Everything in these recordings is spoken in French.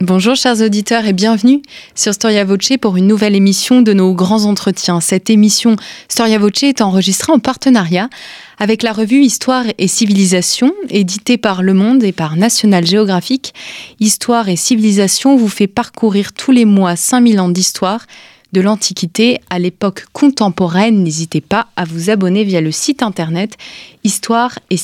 Bonjour chers auditeurs et bienvenue sur Storia Voce pour une nouvelle émission de nos grands entretiens. Cette émission Storia Voce est enregistrée en partenariat avec la revue Histoire et Civilisation, éditée par Le Monde et par National Geographic. Histoire et Civilisation vous fait parcourir tous les mois 5000 ans d'histoire de l'Antiquité à l'époque contemporaine. N'hésitez pas à vous abonner via le site internet Histoire et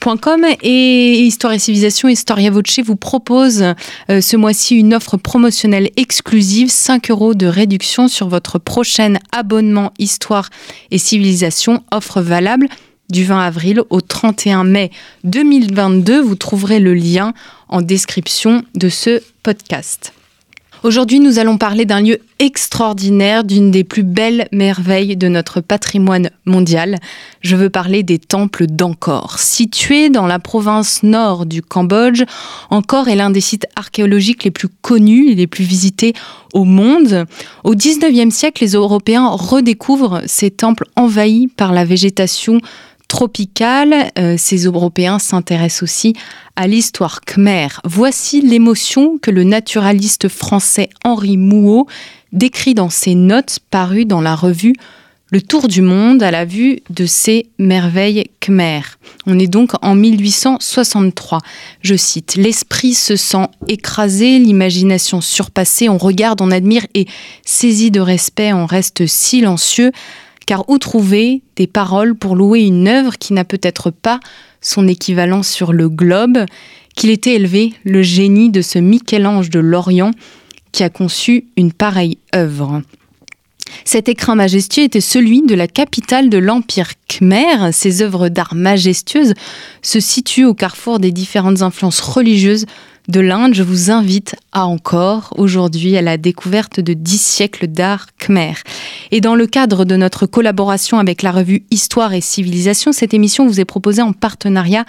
Civilisation et Histoire et Civilisation Historia Voce vous propose euh, ce mois-ci une offre promotionnelle exclusive, 5 euros de réduction sur votre prochain abonnement Histoire et Civilisation, offre valable du 20 avril au 31 mai 2022. Vous trouverez le lien en description de ce podcast. Aujourd'hui, nous allons parler d'un lieu extraordinaire, d'une des plus belles merveilles de notre patrimoine mondial. Je veux parler des temples d'Angkor. Situé dans la province nord du Cambodge, Angkor est l'un des sites archéologiques les plus connus et les plus visités au monde. Au 19e siècle, les Européens redécouvrent ces temples envahis par la végétation tropicale. Euh, ces Européens s'intéressent aussi à l'histoire khmer. Voici l'émotion que le naturaliste français Henri Mouot décrit dans ses notes parues dans la revue Le Tour du Monde à la vue de ces merveilles khmer. On est donc en 1863. Je cite L'esprit se sent écrasé, l'imagination surpassée, on regarde, on admire et saisi de respect, on reste silencieux car où trouver des paroles pour louer une œuvre qui n'a peut-être pas son équivalent sur le globe, qu'il était élevé, le génie de ce Michel-Ange de Lorient qui a conçu une pareille œuvre. Cet écrin majestueux était celui de la capitale de l'Empire khmer. Ces œuvres d'art majestueuses se situent au carrefour des différentes influences religieuses de l'Inde, je vous invite à encore aujourd'hui à la découverte de dix siècles d'art khmer. Et dans le cadre de notre collaboration avec la revue Histoire et Civilisation, cette émission vous est proposée en partenariat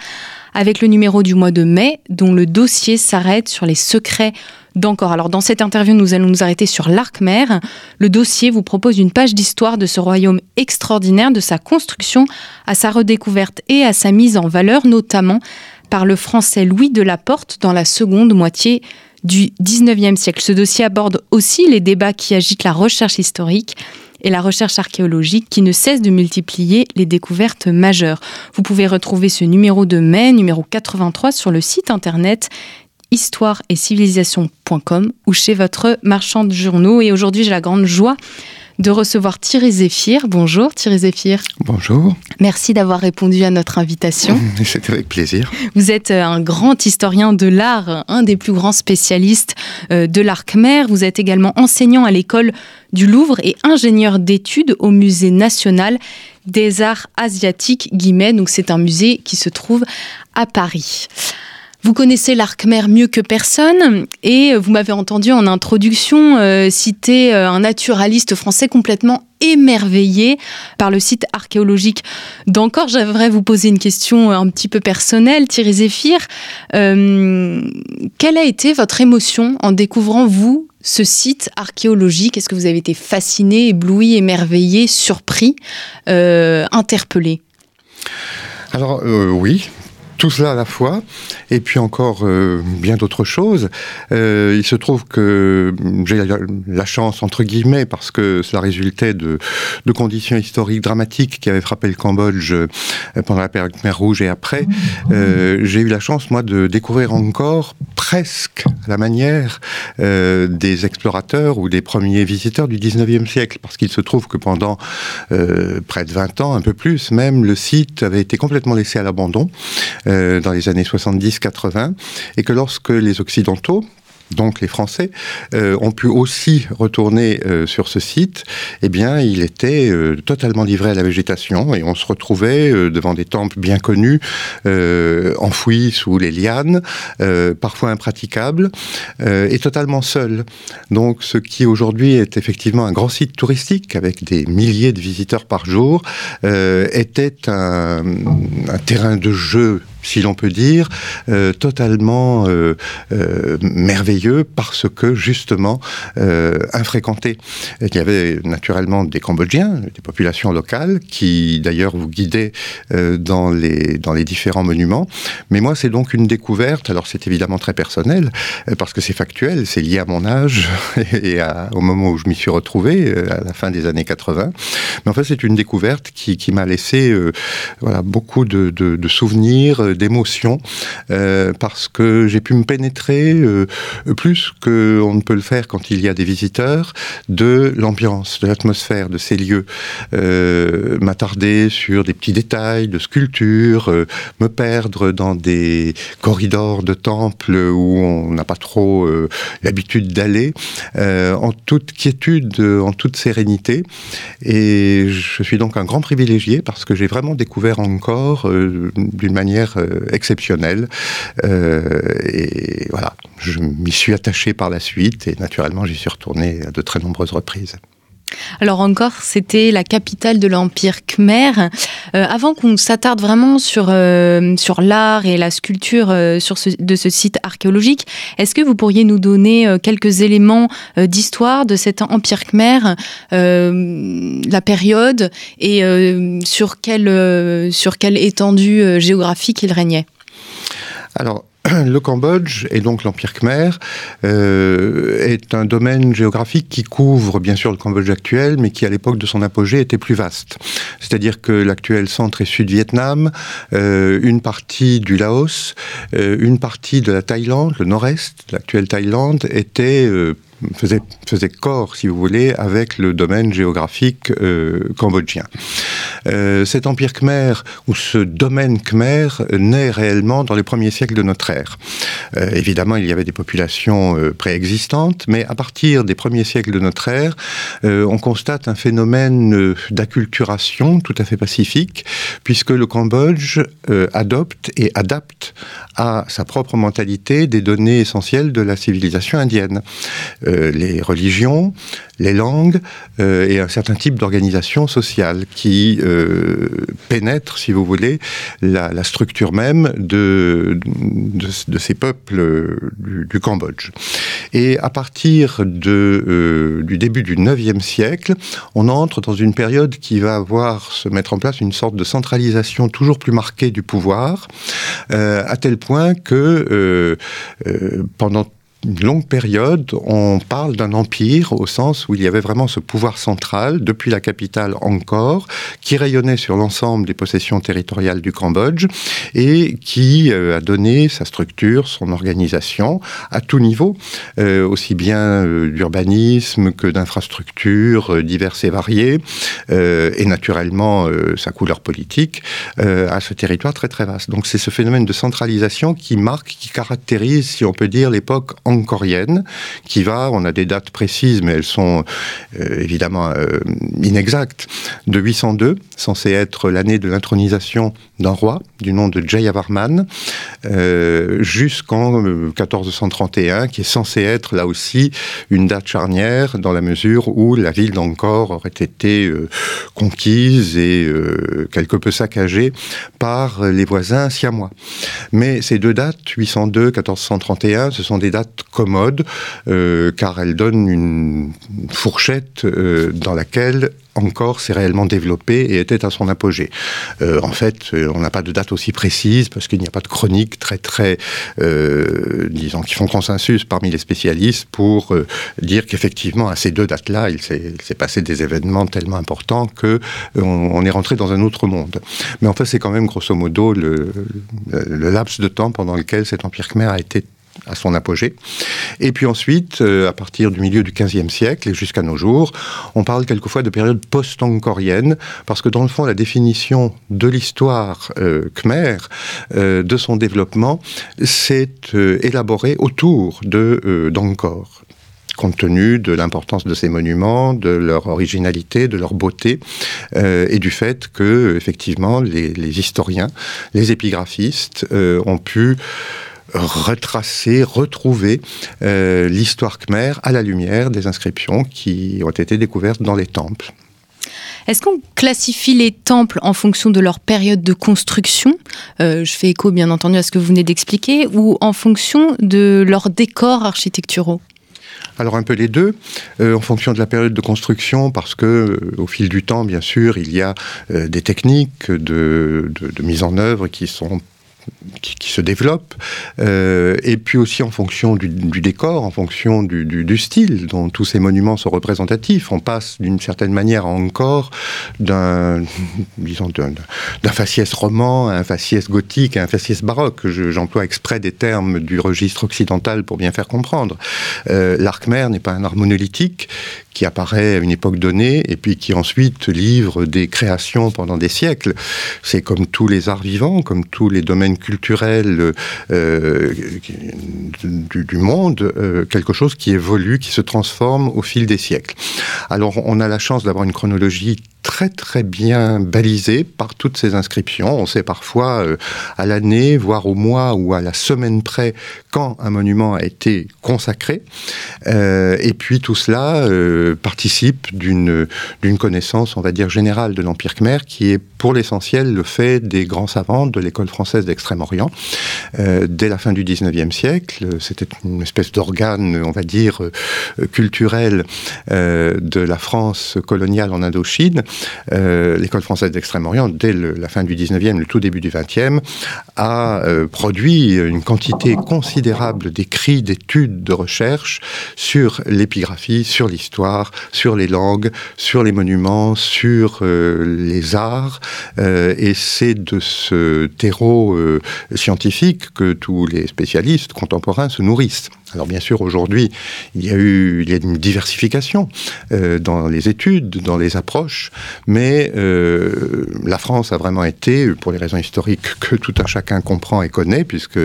avec le numéro du mois de mai, dont le dossier s'arrête sur les secrets d'Angkor. Alors dans cette interview, nous allons nous arrêter sur l'arc khmer. Le dossier vous propose une page d'histoire de ce royaume extraordinaire, de sa construction à sa redécouverte et à sa mise en valeur, notamment par le français Louis de Laporte dans la seconde moitié du XIXe siècle. Ce dossier aborde aussi les débats qui agitent la recherche historique et la recherche archéologique qui ne cesse de multiplier les découvertes majeures. Vous pouvez retrouver ce numéro de mai, numéro 83, sur le site internet histoire et civilisation.com ou chez votre marchand de journaux. Et aujourd'hui, j'ai la grande joie de recevoir Thierry Zéphir. Bonjour Thierry Zéphir. Bonjour. Merci d'avoir répondu à notre invitation. C'est avec plaisir. Vous êtes euh, un grand historien de l'art, un des plus grands spécialistes euh, de l'art khmer. Vous êtes également enseignant à l'école du Louvre et ingénieur d'études au Musée national des arts asiatiques, guillemets. Donc c'est un musée qui se trouve à Paris. Vous connaissez l'Arc-Mer mieux que personne et vous m'avez entendu en introduction euh, citer euh, un naturaliste français complètement émerveillé par le site archéologique d'Encore. J'aimerais vous poser une question un petit peu personnelle, Thierry Zéphir. Euh, quelle a été votre émotion en découvrant, vous, ce site archéologique? Est-ce que vous avez été fasciné, ébloui, émerveillé, surpris, interpellé? Alors oui, tout cela à la fois, et puis encore euh, bien d'autres choses. Euh, il se trouve que j'ai la chance, entre guillemets, parce que cela résultait de, conditions historiques dramatiques qui avaient frappé le Cambodge euh, pendant la période Khmer Rouge et après. j'ai eu la chance, moi, de découvrir encore presque la manière des explorateurs ou des premiers visiteurs du 19e siècle, parce qu'il se trouve que pendant près de 20 ans, un peu plus même, le site avait été complètement laissé à l'abandon. Euh, dans les années 70-80, et que lorsque les Occidentaux, donc les Français, ont pu aussi retourner sur ce site, eh bien, il était totalement livré à la végétation et on se retrouvait devant des temples bien connus, enfouis sous les lianes, parfois impraticables, et totalement seuls. Donc, ce qui aujourd'hui est effectivement un grand site touristique avec des milliers de visiteurs par jour, était un terrain de jeu si l'on peut dire, euh, totalement euh, euh, merveilleux parce que justement infréquenté. Il y avait naturellement des Cambodgiens, des populations locales qui d'ailleurs vous guidaient dans les dans les différents monuments. Mais moi, c'est donc une découverte. Alors c'est évidemment très personnel parce que c'est factuel, c'est lié à mon âge et au moment où je m'y suis retrouvé à la fin des années 80. Mais en fait, c'est une découverte qui, qui m'a laissé voilà beaucoup de, de, de souvenirs d'émotion euh, parce que j'ai pu me pénétrer euh, plus qu'on ne peut le faire quand il y a des visiteurs de l'ambiance, de l'atmosphère de ces lieux, euh, m'attarder sur des petits détails de sculpture, me perdre dans des corridors de temples où on n'a pas trop l'habitude d'aller, en toute quiétude, en toute sérénité. Et je suis donc un grand privilégié parce que j'ai vraiment découvert encore d'une manière exceptionnel. Euh, et voilà, je m'y suis attaché par la suite et naturellement j'y suis retourné à de très nombreuses reprises. Alors encore, c'était la capitale de l'Empire Khmer. Euh, avant qu'on s'attarde vraiment sur, sur l'art et la sculpture sur de ce site archéologique, est-ce que vous pourriez nous donner quelques éléments d'histoire de cet Empire Khmer, la période et sur, quelle, étendue géographique il régnait? le Cambodge et donc l'Empire Khmer euh, est un domaine géographique qui couvre bien sûr le Cambodge actuel, mais qui à l'époque de son apogée était plus vaste. C'est-à-dire que l'actuel centre et sud-Vietnam, euh, une partie du Laos, euh, une partie de la Thaïlande, le nord-est, l'actuelle Thaïlande, était faisait, corps, si vous voulez, avec le domaine géographique euh, cambodgien. Euh, cet empire khmer, ou ce domaine khmer, naît réellement dans les premiers siècles de notre ère. Euh, évidemment, il y avait des populations préexistantes, mais à partir des premiers siècles de notre ère, on constate un phénomène d'acculturation tout à fait pacifique, puisque le Cambodge adopte et adapte à sa propre mentalité des données essentielles de la civilisation indienne. Euh, les religions, les langues euh, et un certain type d'organisation sociale qui euh, pénètre, si vous voulez, la, structure même de, de, ces peuples du, Cambodge. Et à partir du début du 9e siècle, on entre dans une période qui va voir se mettre en place une sorte de centralisation toujours plus marquée du pouvoir, à tel point que pendant longue période, on parle d'un empire au sens où il y avait vraiment ce pouvoir central, depuis la capitale encore, qui rayonnait sur l'ensemble des possessions territoriales du Cambodge et qui euh, a donné sa structure, son organisation à tout niveau, euh, aussi bien euh, d'urbanisme que d'infrastructures diverses et variées, et naturellement sa couleur politique, à ce territoire très très vaste. Donc c'est ce phénomène de centralisation qui marque, qui caractérise, si on peut dire, l'époque qui va, on a des dates précises, mais elles sont euh, évidemment euh, inexactes, de 802, censé être l'année de l'intronisation d'un roi du nom de Jayavarman, euh, jusqu'en 1431, qui est censé être là aussi une date charnière dans la mesure où la ville d'Angkor aurait été conquise et quelque peu saccagée par les voisins siamois. Mais ces deux dates, 802, 1431, ce sont des dates commode, euh, car elle donne une fourchette euh, dans laquelle encore s'est réellement développé et était à son apogée. Euh, en fait, on n'a pas de date aussi précise parce qu'il n'y a pas de chronique très très, disons, qui font consensus parmi les spécialistes pour dire qu'effectivement à ces deux dates-là, il s'est passé des événements tellement importants que on, est rentré dans un autre monde. Mais en fait, c'est quand même grosso modo le, le, laps de temps pendant lequel cet empire khmer a été à son apogée. Et puis ensuite, euh, à partir du milieu du XVe siècle et jusqu'à nos jours, on parle quelquefois de période post-angkorienne, parce que dans le fond, la définition de l'histoire euh, khmer, euh, de son développement, s'est élaborée autour d'Angkor compte tenu de l'importance de ces monuments, de leur originalité, de leur beauté, et du fait que, effectivement, les, historiens, les épigraphistes ont pu retracer, retrouver euh, l'histoire khmer à la lumière des inscriptions qui ont été découvertes dans les temples. Est-ce qu'on classifie les temples en fonction de leur période de construction? Euh, Je fais écho bien entendu à ce que vous venez d'expliquer, ou en fonction de leurs décors architecturaux? Alors un peu les deux, euh, en fonction de la période de construction, parce que au fil du temps, bien sûr, il y a des techniques de, de, mise en œuvre qui sont qui, se développe, euh, et puis aussi en fonction du, décor, en fonction du, style dont tous ces monuments sont représentatifs. On passe d'une certaine manière encore d'un, disons, d'un, faciès roman à un faciès gothique, à un faciès baroque. j'emploie exprès des termes du registre occidental pour bien faire comprendre. Euh, l'arc mer n'est pas un art monolithique qui apparaît à une époque donnée et puis qui ensuite livre des créations pendant des siècles. C'est comme tous les arts vivants, comme tous les domaines culturels euh, du, monde, euh, quelque chose qui évolue, qui se transforme au fil des siècles. Alors on a la chance d'avoir une chronologie très très bien balisé par toutes ces inscriptions. On sait parfois euh, à l'année, voire au mois ou à la semaine près quand un monument a été consacré. Euh, et puis tout cela euh, participe d'une connaissance, on va dire générale de l'Empire khmer, qui est pour l'essentiel le fait des grands savants de l'école française d'Extrême-Orient dès la fin du 19e siècle. C'était une espèce d'organe, on va dire culturel de la France coloniale en Indochine euh, l'école française d'Extrême-Orient, dès la fin du 19e, le tout début du 20e, a euh, produit une quantité considérable d'écrits, d'études, de recherches sur l'épigraphie, sur l'histoire, sur les langues, sur les monuments, sur euh, les arts. et c'est de ce terreau scientifique que tous les spécialistes contemporains se nourrissent. Alors bien sûr, aujourd'hui, il y a eu une diversification dans les études, dans les approches, mais euh, la France a vraiment été, pour les raisons historiques que tout un chacun comprend et connaît, puisque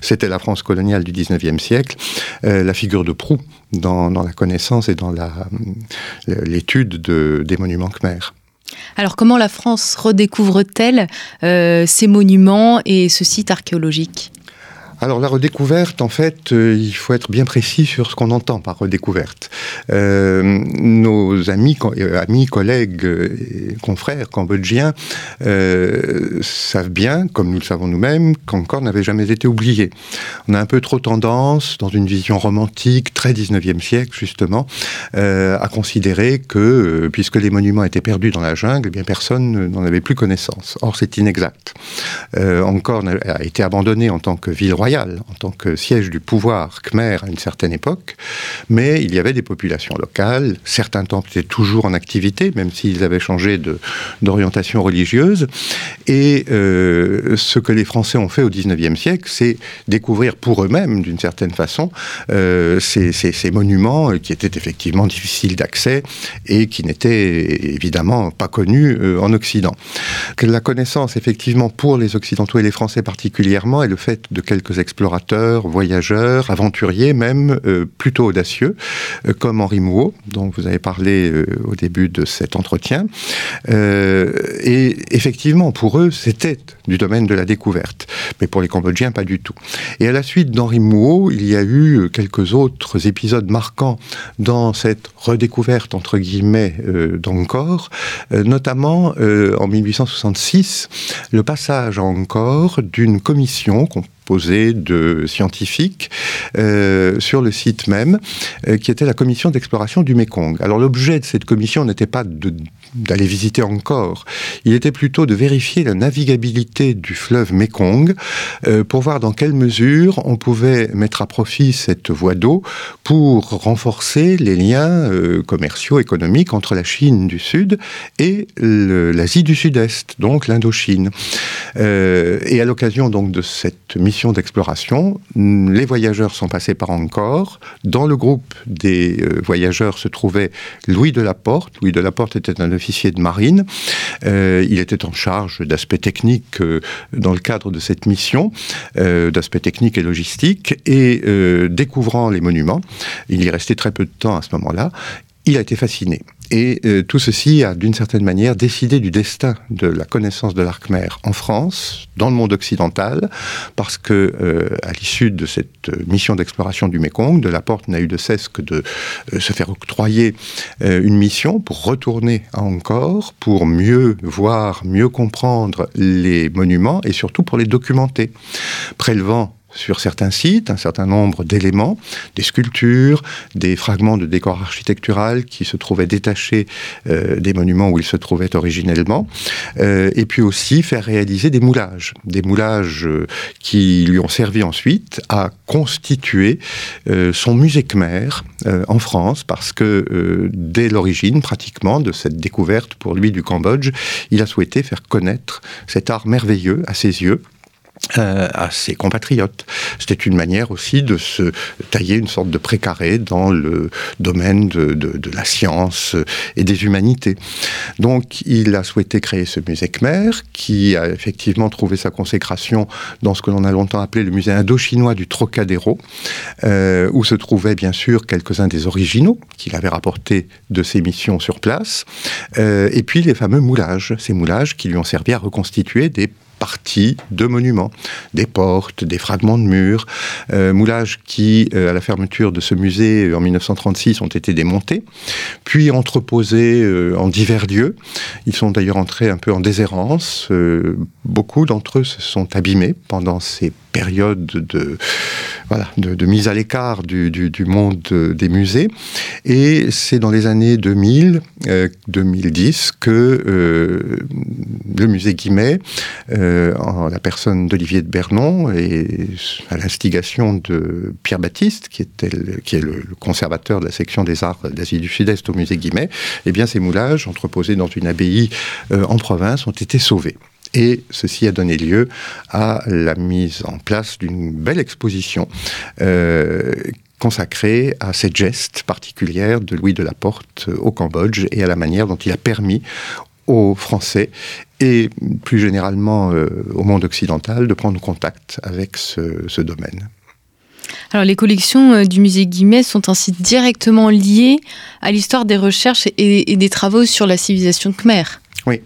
c'était la France coloniale du 19e siècle, euh, la figure de proue dans, la connaissance et dans l'étude de, des monuments khmers. Alors comment la France redécouvre-t-elle ces monuments et ce site archéologique? Alors la redécouverte, en fait, euh, il faut être bien précis sur ce qu'on entend par redécouverte. Euh, nos amis, euh, amis, collègues, et confrères cambodgiens savent bien, comme nous le savons nous-mêmes, qu'encore n'avait jamais été oublié. On a un peu trop tendance, dans une vision romantique, très 19e siècle justement, à considérer que, puisque les monuments étaient perdus dans la jungle, eh bien personne n'en avait plus connaissance. Or c'est inexact. encore a été abandonné en tant que ville royale en tant que siège du pouvoir khmer à une certaine époque, mais il y avait des populations locales, certains temples étaient toujours en activité, même s'ils avaient changé d'orientation religieuse, et euh, ce que les Français ont fait au XIXe siècle, c'est découvrir pour eux-mêmes, d'une certaine façon, euh, ces, monuments qui étaient effectivement difficiles d'accès et qui n'étaient évidemment pas connus euh, en Occident. La connaissance, effectivement, pour les Occidentaux et les Français particulièrement, est le fait de quelques explorateurs, voyageurs, aventuriers même, euh, plutôt audacieux, euh, comme Henri Mouot, dont vous avez parlé euh, au début de cet entretien. et effectivement, pour eux, c'était du domaine de la découverte. Mais pour les Cambodgiens, pas du tout. Et à la suite d'Henri Mouot, il y a eu quelques autres épisodes marquants dans cette redécouverte, entre guillemets, d'Angkor, notamment en 1866, le passage à Angkor d'une commission qu'on de scientifiques euh, sur le site même, euh, qui était la commission d'exploration du Mékong. Alors l'objet de cette commission n'était pas d'aller visiter encore, il était plutôt de vérifier la navigabilité du fleuve Mékong euh, pour voir dans quelle mesure on pouvait mettre à profit cette voie d'eau pour renforcer les liens commerciaux, économiques entre la Chine du Sud et l'Asie du Sud-Est, donc l'Indochine. et à l'occasion donc de cette mission d'exploration, les voyageurs sont passés par Angkor. Dans le groupe des voyageurs se trouvait Louis de. Louis de Laporte était un officier de marine. il était en charge d'aspects techniques dans le cadre de cette mission, d'aspects techniques et logistiques. Et découvrant les monuments, il y restait très peu de temps à ce moment-là, il a été fasciné. Et euh, tout ceci a, d'une certaine manière, décidé du destin de la connaissance de l'arc-mer en France, dans le monde occidental, parce que, euh, à l'issue de cette euh, mission d'exploration du Mékong, de la Porte n'a eu de cesse que de se faire octroyer une mission pour retourner à Angkor, pour mieux voir, mieux comprendre les monuments et surtout pour les documenter, prélevant sur certains sites un certain nombre d'éléments, des sculptures, des fragments de décor architectural qui se trouvaient détachés euh, des monuments où ils se trouvaient originellement, euh, et puis aussi faire réaliser des moulages, des moulages euh, qui lui ont servi ensuite à constituer son musée khmer en France, parce que dès l'origine pratiquement de cette découverte pour lui du Cambodge, il a souhaité faire connaître cet art merveilleux à ses yeux euh, à ses compatriotes. C'était une manière aussi de se tailler une sorte de précaré dans le domaine de, la science et des humanités. Donc il a souhaité créer ce musée Khmer, qui a effectivement trouvé sa consécration dans ce que l'on a longtemps appelé le musée indo-chinois du Trocadéro, euh, où se trouvaient bien sûr quelques-uns des originaux qu'il avait rapportés de ses missions sur place, euh, et puis les fameux moulages, ces moulages qui lui ont servi à reconstituer des parties de monuments, des portes, des fragments de murs, euh, moulages qui, euh, à la fermeture de ce musée euh, en 1936, ont été démontés, puis entreposés en divers lieux. Ils sont d'ailleurs entrés un peu en déshérence. beaucoup d'entre eux se sont abîmés pendant ces période de, voilà, de, mise à l'écart du, du, monde des musées. Et c'est dans les années 2000, 2010 euh, que euh, le musée Guimet, euh, en la personne d'Olivier de Bernon et à l'instigation de Pierre Baptiste, qui, était qui est le, conservateur de la section des arts d'Asie du Sud-Est au musée Guimet, eh bien ces moulages entreposés dans une abbaye en province ont été sauvés. Et ceci a donné lieu à la mise en place d'une belle exposition euh, consacrée à cette geste particulière de Louis de la Porte au Cambodge et à la manière dont il a permis aux Français et plus généralement euh, au monde occidental de prendre contact avec ce, domaine. Alors les collections euh, du musée Guimet sont ainsi directement liées à l'histoire des recherches et, et des travaux sur la civilisation khmer. Oui.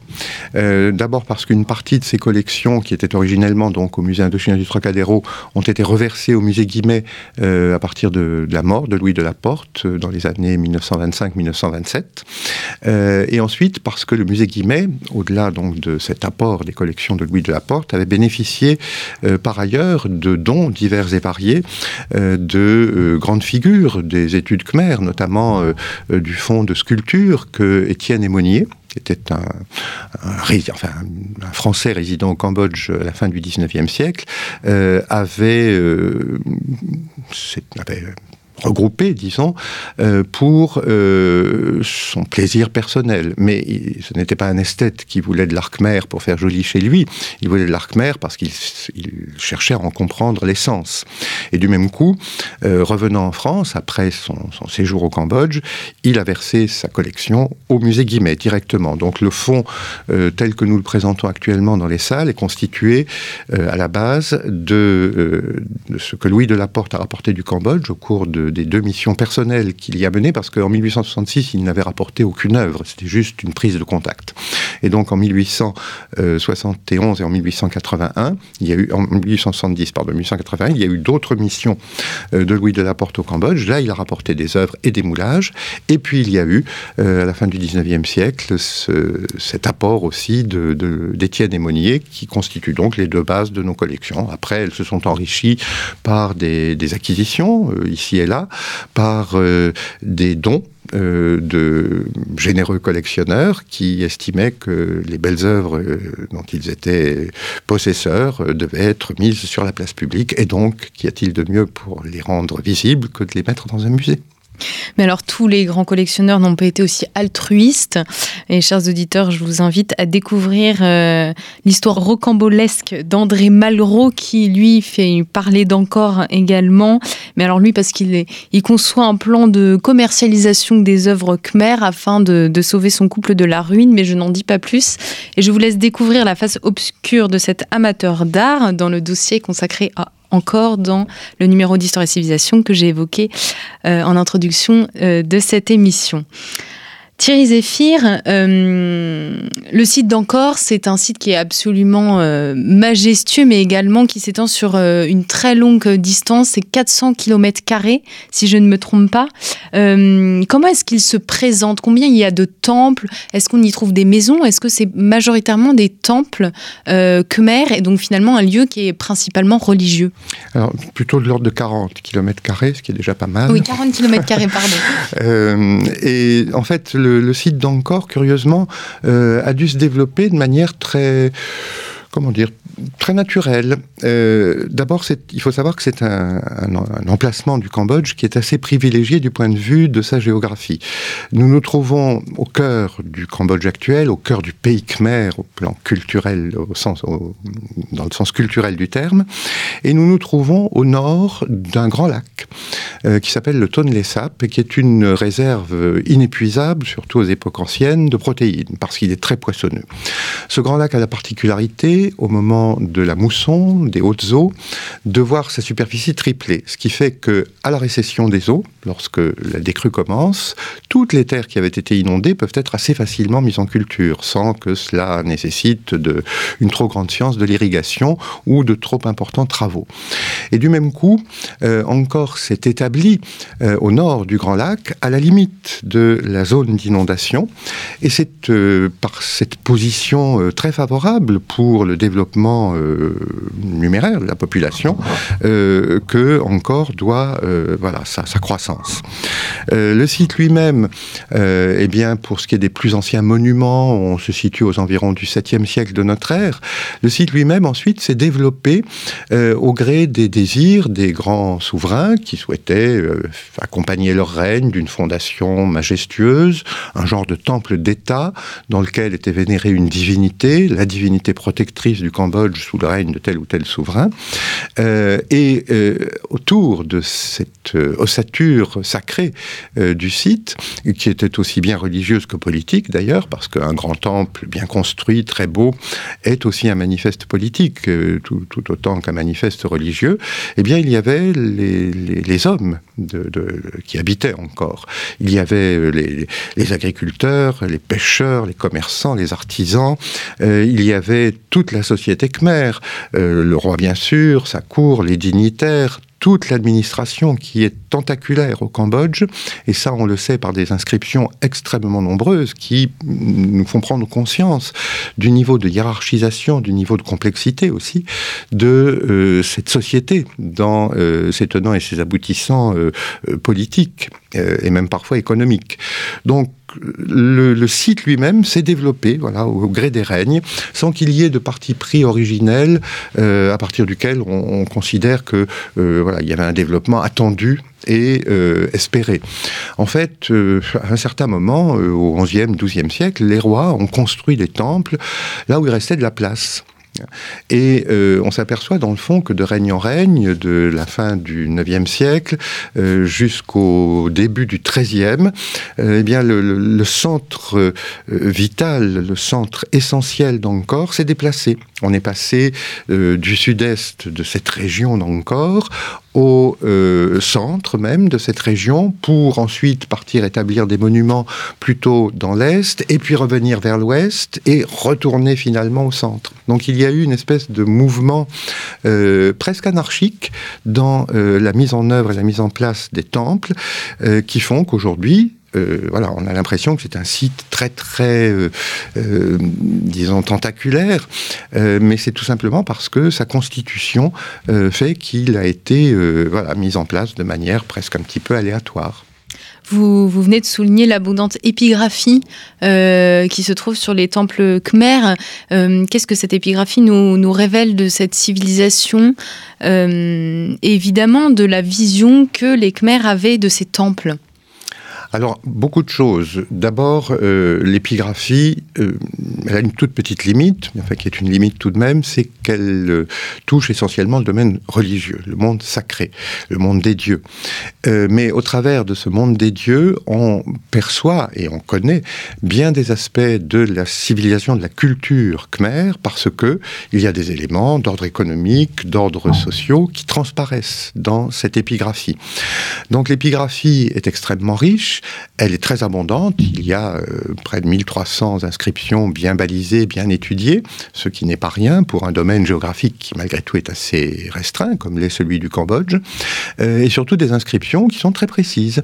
Euh, d'abord parce qu'une partie de ces collections, qui étaient originellement donc au musée Indochine du Trocadéro, ont été reversées au musée Guimet euh, à partir de, la mort de Louis de la Porte euh, dans les années 1925-1927. et ensuite parce que le musée Guimet, au-delà donc de cet apport des collections de Louis de la Porte, avait bénéficié par ailleurs de dons divers et variés de grandes figures des études khmer, notamment du fonds de sculpture que Étienne Émonier, qui était un, Français résidant au Cambodge à la fin du 19e siècle, euh, avait, euh, avait regroupé, disons, euh, pour euh, son plaisir personnel. Mais ce n'était pas un esthète qui voulait de l'arc-mer pour faire joli chez lui. Il voulait de l'arc-mer parce qu'il cherchait à en comprendre l'essence. Et du même coup, euh, revenant en France, après son, séjour au Cambodge, il a versé sa collection au musée Guimet directement. Donc le fonds tel que nous le présentons actuellement dans les salles est constitué à la base de, de, ce que Louis de Laporte a rapporté du Cambodge au cours de des deux missions personnelles qu'il y a menées, parce qu'en 1866, il n'avait rapporté aucune œuvre, c'était juste une prise de contact. Et donc en 1871 et en 1881, il y a eu, en 1870, pardon, 1881, il y a eu d'autres missions euh, de Louis de la Porte au Cambodge. Là, il a rapporté des œuvres et des moulages. Et puis il y a eu, euh, à la fin du 19e siècle, cet apport aussi d'Étienne de, Monnier, qui constitue donc les deux bases de nos collections. Après, elles se sont enrichies par des, acquisitions, euh, ici et là, par euh, des dons euh, de généreux collectionneurs qui estimaient que les belles œuvres euh, dont ils étaient possesseurs devaient être mises sur la place publique. Et donc, qu'y a-t-il de mieux pour les rendre visibles que de les mettre dans un musée? Mais alors, tous les grands collectionneurs n'ont pas été aussi altruistes. Et chers auditeurs, je vous invite à découvrir euh, l'histoire rocambolesque d'André Malraux, qui lui fait parler d'encore également. Mais alors lui, parce qu'il il conçoit un plan de commercialisation des œuvres khmer afin de sauver son couple de la ruine, mais je n'en dis pas plus. Et je vous laisse découvrir la face obscure de cet amateur d'art dans le dossier consacré à encore dans le numéro d'Histoire et Civilisation que j'ai évoqué euh, en introduction euh, de cette émission. Thierry Zéphir, euh, le site d'Encore, c'est un site qui est absolument euh, majestueux, mais également qui s'étend sur euh, une très longue distance, c'est 400 km, si je ne me trompe pas. comment est-ce qu'il se présente? Combien il y a de temples? Est-ce qu'on y trouve des maisons? Est-ce que c'est majoritairement des temples khmer et donc finalement un lieu qui est principalement religieux? Alors, plutôt de l'ordre de 40 km, ce qui est déjà pas mal. Oui, 40 km, pardon. et en fait, le, site d'Encore, curieusement, euh, a dû se développer de manière très comment dire, très naturel. Euh, d'abord, il faut savoir que c'est un, emplacement du Cambodge qui est assez privilégié du point de vue de sa géographie. Nous nous trouvons au cœur du Cambodge actuel, au cœur du pays khmer, au plan culturel, dans le sens culturel du terme, et nous nous trouvons au nord d'un grand lac euh, qui s'appelle le Tonle Sap et qui est une réserve inépuisable, surtout aux époques anciennes, de protéines, parce qu'il est très poissonneux. Ce grand lac a la particularité, au moment de la mousson, des hautes eaux, de voir sa superficie tripler. Ce qui fait que, à la récession des eaux, lorsque la décrue commence, toutes les terres qui avaient été inondées peuvent être assez facilement mises en culture, sans que cela nécessite de, une trop grande science de l'irrigation ou de trop importants travaux. Et du même coup, euh, encore s'est établi euh, au nord du Grand Lac, à la limite de la zone d'inondation, et c'est euh, par cette position très favorable pour le développement numéraire de la population que encore doit voilà sa, sa croissance. le site lui-même euh, eh bien, pour ce qui est des plus anciens monuments, on se situe aux environs du 7e siècle de notre ère. Le site lui-même, ensuite, s'est développé euh, au gré des désirs des grands souverains qui souhaitaient euh, accompagner leur règne d'une fondation majestueuse, un genre de temple d'État dans lequel était vénérée une divinité, la divinité protectrice du Cambodge sous le règne de tel ou tel souverain. et autour de cette ossature sacrée du site, qui était aussi bien religieuse que politique d'ailleurs, parce qu'un grand temple bien construit, très beau, est aussi un manifeste politique, euh, tout, autant qu'un manifeste religieux, eh bien il y avait les, hommes qui habitaient encore. Il y avait euh, les, agriculteurs, les pêcheurs, les commerçants, les artisans, euh, il y avait toute la société khmer, le roi bien sûr, sa cour, les dignitaires, toute l'administration qui est tentaculaire au Cambodge, et ça on le sait par des inscriptions extrêmement nombreuses qui nous font prendre conscience du niveau de hiérarchisation, du niveau de complexité aussi de euh, cette société dans euh, ses tenants et ses aboutissants euh, politiques et même parfois économiques. Donc le, site lui-même s'est développé voilà, au, gré des règnes, sans qu'il y ait de parti pris originel euh, à partir duquel on, considère que euh, il y avait un développement attendu et euh, espéré. En fait, à un certain moment, au XIe, XIIe siècle, les rois ont construit des temples là où il restait de la place. Et euh, on s'aperçoit dans le fond que de règne en règne, de la fin du IXe siècle euh, jusqu'au début du XIIIe, euh, eh le, centre vital, le centre essentiel d'Angkor s'est déplacé. On est passé du sud-est de cette région d'Angkor au euh, centre même de cette région pour ensuite partir établir des monuments plutôt dans l'est et puis revenir vers l'ouest et retourner finalement au centre. Donc il y a eu une espèce de mouvement euh, presque anarchique dans euh, la mise en œuvre et la mise en place des temples qui font qu'aujourd'hui euh, voilà, on a l'impression que c'est un site très très, euh, euh, disons, tentaculaire, mais c'est tout simplement parce que sa constitution fait qu'il a été voilà, mis en place de manière presque un petit peu aléatoire. Vous, vous, venez de souligner l'abondante épigraphie qui se trouve sur les temples khmers. Qu'est-ce que cette épigraphie nous, nous, révèle de cette civilisation? Évidemment, de la vision que les khmers avaient de ces temples. Alors, beaucoup de choses. D'abord, euh, l'épigraphie, euh, elle a une toute petite limite, enfin qui est une limite tout de même, c'est qu'elle euh, touche essentiellement le domaine religieux, le monde sacré, le monde des dieux. mais au travers de ce monde des dieux, on perçoit et on connaît bien des aspects de la civilisation, de la culture khmer, parce que il y a des éléments d'ordre économique, d'ordre sociaux qui transparaissent dans cette épigraphie. Donc l'épigraphie est extrêmement riche, elle est très abondante, il y a euh, près de 1300 inscriptions bien balisées, bien étudiées, ce qui n'est pas rien pour un domaine géographique qui malgré tout est assez restreint, comme l'est celui du Cambodge, euh, et surtout des inscriptions qui sont très précises.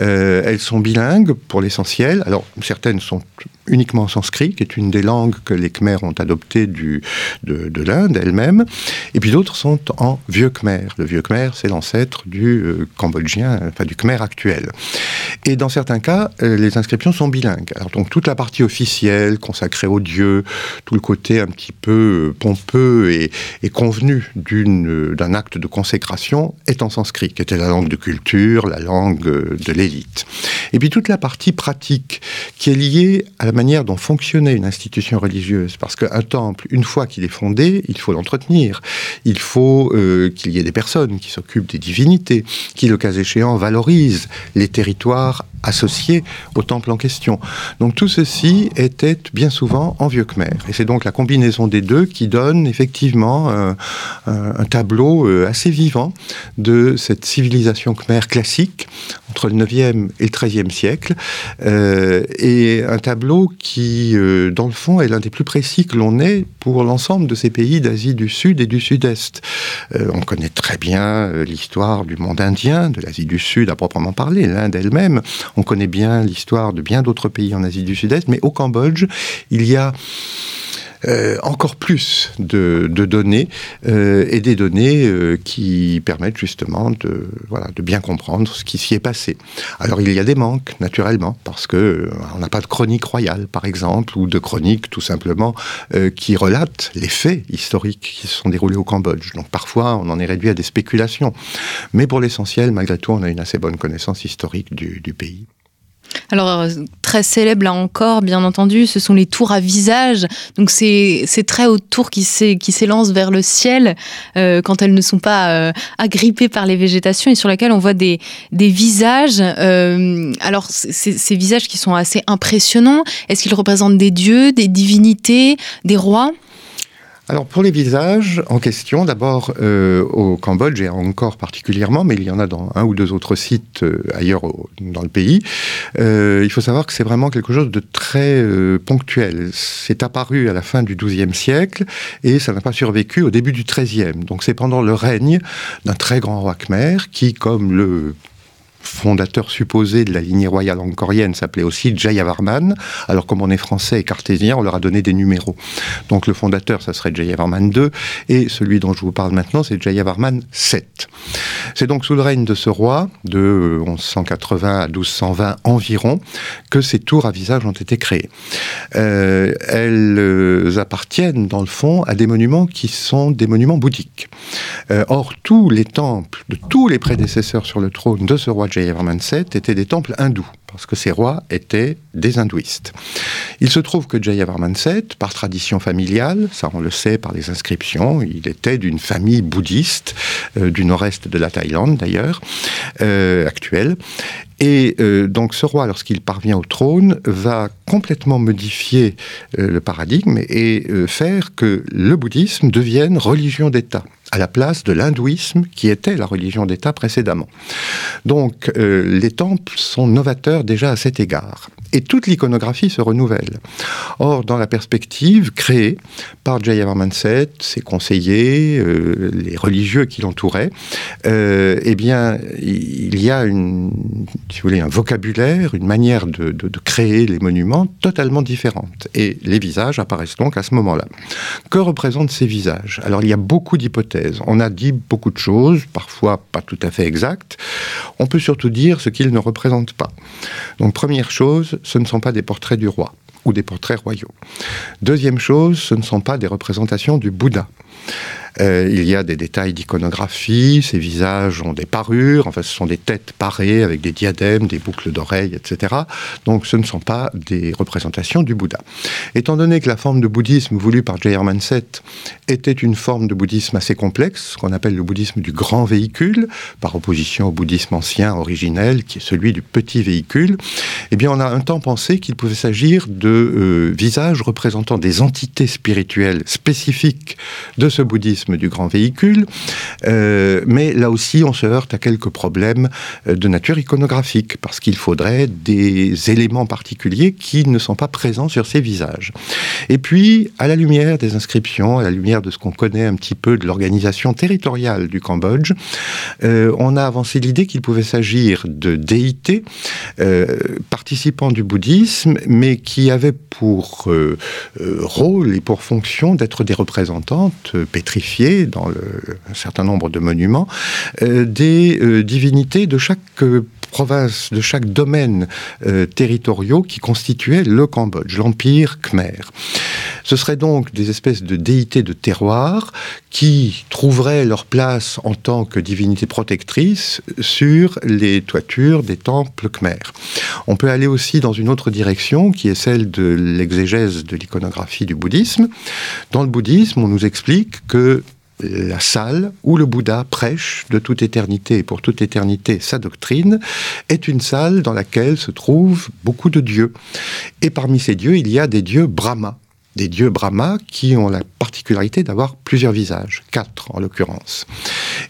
Euh, elles sont bilingues pour l'essentiel, alors certaines sont uniquement en sanskrit, qui est une des langues que les Khmers ont adoptées de, de l'Inde elle-même, et puis d'autres sont en vieux Khmer. Le vieux Khmer, c'est l'ancêtre du cambodgien, enfin du Khmer actuel. Dans certains cas, euh, les inscriptions sont bilingues. Donc toute la partie officielle, consacrée aux dieux, tout le côté un petit peu euh, pompeux et, et convenu d'un acte de consécration est en sanskrit, qui était la langue de culture, la langue de l'élite. Et puis toute la partie pratique, qui est liée à la manière dont fonctionnait une institution religieuse. Parce qu'un temple, une fois qu'il est fondé, il faut l'entretenir. Il faut euh, qu'il y ait des personnes qui s'occupent des divinités, qui, le cas échéant, valorisent les territoires associés au temple en question. Donc tout ceci était bien souvent en vieux Khmer. Et c'est donc la combinaison des deux qui donne effectivement euh, un tableau euh, assez vivant de cette civilisation Khmer classique entre le 9e et le 13e siècle. et un tableau qui, euh, dans le fond, est l'un des plus précis que l'on ait pour l'ensemble de ces pays d'Asie du Sud et du Sud-Est. Euh, on connaît très bien euh, l'histoire du monde indien, de l'Asie du Sud à proprement parler, l'Inde elle-même. On connaît bien l'histoire de bien d'autres pays en Asie du Sud-Est, mais au Cambodge, il y a euh, encore plus de, données euh, et des données euh, qui permettent justement de, voilà, de bien comprendre ce qui s'y est passé. Alors il y a des manques, naturellement, parce que on n'a pas de chronique royale, par exemple, ou de chronique tout simplement qui relate les faits historiques qui se sont déroulés au Cambodge. Donc parfois on en est réduit à des spéculations. Mais pour l'essentiel, malgré tout, on a une assez bonne connaissance historique du, du pays. Alors, euh, très célèbre là encore, bien entendu, ce sont les tours à visage. Donc, c'est très hautes tours qui s'élancent vers le ciel euh, quand elles ne sont pas euh, agrippées par les végétations et sur lesquelles on voit des, des visages. alors, ces visages qui sont assez impressionnants, est-ce qu'ils représentent des dieux, des divinités, des rois? Alors pour les visages en question, d'abord euh, au Cambodge et encore particulièrement, mais il y en a dans un ou deux autres sites euh, ailleurs dans le pays, euh, il faut savoir que c'est vraiment quelque chose de très ponctuel. C'est apparu à la fin du XIIe siècle et ça n'a pas survécu au début du XIIIe. Donc c'est pendant le règne d'un très grand roi Khmer qui, comme le fondateur supposé de la lignée royale angkorienne s'appelait aussi Jayavarman. Alors comme on est français et cartésien, on leur a donné des numéros. Donc le fondateur, ça serait Jayavarman II, et celui dont je vous parle maintenant, c'est Jayavarman VII. C'est donc sous le règne de ce roi, de 1180 à 1220 environ, que ces tours à visage ont été créées. Euh, elles euh, appartiennent, dans le fond, à des monuments qui sont des monuments bouddhiques. Euh, or, tous les temples de tous les prédécesseurs sur le trône de ce roi Jayavarman VII étaient des temples hindous parce que ces rois étaient des hindouistes. Il se trouve que Jayavarman VII, par tradition familiale, ça on le sait par les inscriptions, il était d'une famille bouddhiste euh, du nord-est de la Thaïlande d'ailleurs, euh, actuelle, et euh, donc ce roi, lorsqu'il parvient au trône, va complètement modifier le paradigme et faire que le bouddhisme devienne religion d'État à la place de l'hindouisme qui était la religion d'État précédemment. Donc les temples sont novateurs déjà à cet égard. Et toute l'iconographie se renouvelle. Or, dans la perspective créée par Jayavarman VII, ses conseillers, euh, les religieux qui l'entouraient, euh, eh bien, il y a une, si vous voulez, un vocabulaire, une manière de, de, créer les monuments totalement différente. Et les visages apparaissent donc à ce moment-là. Que représentent ces visages? Alors, il y a beaucoup d'hypothèses. On a dit beaucoup de choses, parfois pas tout à fait exactes. On peut surtout dire ce qu'ils ne représentent pas. Donc première chose, ce ne sont pas des portraits du roi ou des portraits royaux. Deuxième chose, ce ne sont pas des représentations du Bouddha. Euh, il y a des détails d'iconographie, ces visages ont des parures, enfin ce sont des têtes parées avec des diadèmes, des boucles d'oreilles, etc. Donc ce ne sont pas des représentations du Bouddha. Étant donné que la forme de bouddhisme voulue par J.R. Manset était une forme de bouddhisme assez complexe, ce qu'on appelle le bouddhisme du grand véhicule, par opposition au bouddhisme ancien, originel, qui est celui du petit véhicule, eh bien on a un temps pensé qu'il pouvait s'agir de euh, visages représentant des entités spirituelles spécifiques de ce bouddhisme du grand véhicule, euh, mais là aussi on se heurte à quelques problèmes euh, de nature iconographique, parce qu'il faudrait des éléments particuliers qui ne sont pas présents sur ces visages. Et puis, à la lumière des inscriptions, à la lumière de ce qu'on connaît un petit peu de l'organisation territoriale du Cambodge, euh, on a avancé l'idée qu'il pouvait s'agir de déités participants du bouddhisme, mais qui avaient pour rôle et pour fonction d'être des représentantes pétrifiées dans un certain nombre de monuments euh, des euh, divinités de chaque euh, province, de chaque domaine territoriaux qui constituait le Cambodge, l'Empire Khmer. Ce seraient donc des espèces de déités de terroir qui trouveraient leur place en tant que divinités protectrices sur les toitures des temples Khmer. On peut aller aussi dans une autre direction qui est celle de l'exégèse de l'iconographie du bouddhisme. Dans le bouddhisme, on nous explique que la salle où le Bouddha prêche de toute éternité et pour toute éternité sa doctrine est une salle dans laquelle se trouvent beaucoup de dieux. Et parmi ces dieux, il y a des dieux Brahma, des dieux Brahma qui ont la particularité d'avoir plusieurs visages, quatre en l'occurrence.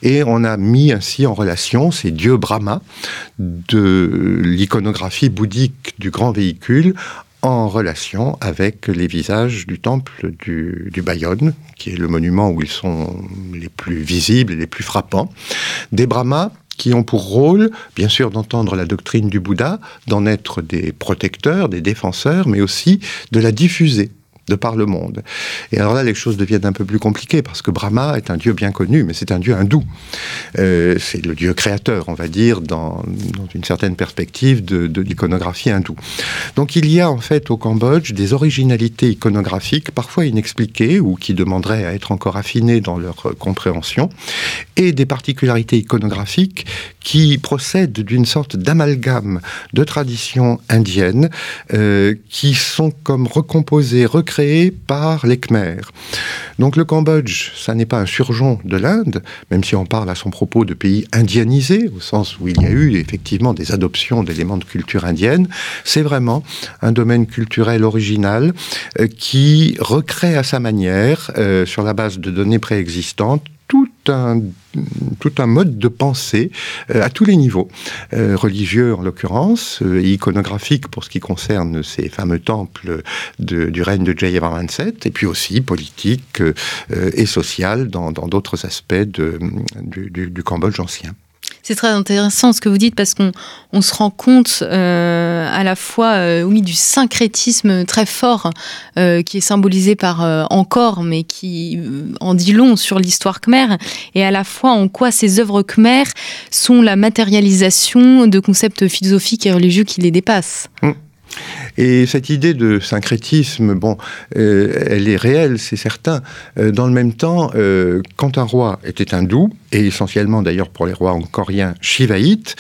Et on a mis ainsi en relation ces dieux Brahma de l'iconographie bouddhique du grand véhicule en relation avec les visages du temple du, Bayonne, qui est le monument où ils sont les plus visibles et les plus frappants. Des Brahmas qui ont pour rôle, bien sûr, d'entendre la doctrine du Bouddha, d'en être des protecteurs, des défenseurs, mais aussi de la diffuser de par le monde. Et alors là, les choses deviennent un peu plus compliquées parce que Brahma est un dieu bien connu, mais c'est un dieu hindou. Euh, c'est le dieu créateur, on va dire, dans, une certaine perspective de, l'iconographie hindoue. Donc il y a en fait au Cambodge des originalités iconographiques parfois inexpliquées ou qui demanderaient à être encore affinées dans leur compréhension, et des particularités iconographiques qui procèdent d'une sorte d'amalgame de traditions indiennes euh, qui sont comme recomposées, recréées créé par les Khmers. Donc le Cambodge, ça n'est pas un surgeon de l'Inde, même si on parle à son propos de pays indianisé, au sens où il y a eu effectivement des adoptions d'éléments de culture indienne, c'est vraiment un domaine culturel original euh, qui recrée à sa manière, euh, sur la base de données préexistantes, un tout un mode de pensée euh, à tous les niveaux, euh, religieux en l'occurrence, euh, iconographique pour ce qui concerne ces fameux temples du règne de Jayavarman VII, et puis aussi politique et social dans d'autres aspects du Cambodge ancien. C'est très intéressant ce que vous dites parce qu'on on se rend compte euh, à la fois euh, oui, du syncrétisme très fort euh, qui est symbolisé par encore, mais qui en dit long sur l'histoire khmer, et à la fois en quoi ces œuvres khmer sont la matérialisation de concepts philosophiques et religieux qui les dépassent. Mmh. Et cette idée de syncrétisme, bon, euh, elle est réelle, c'est certain. Euh, dans le même temps, euh, quand un roi était hindou, et essentiellement d'ailleurs pour les rois encore-riens shivaïtes,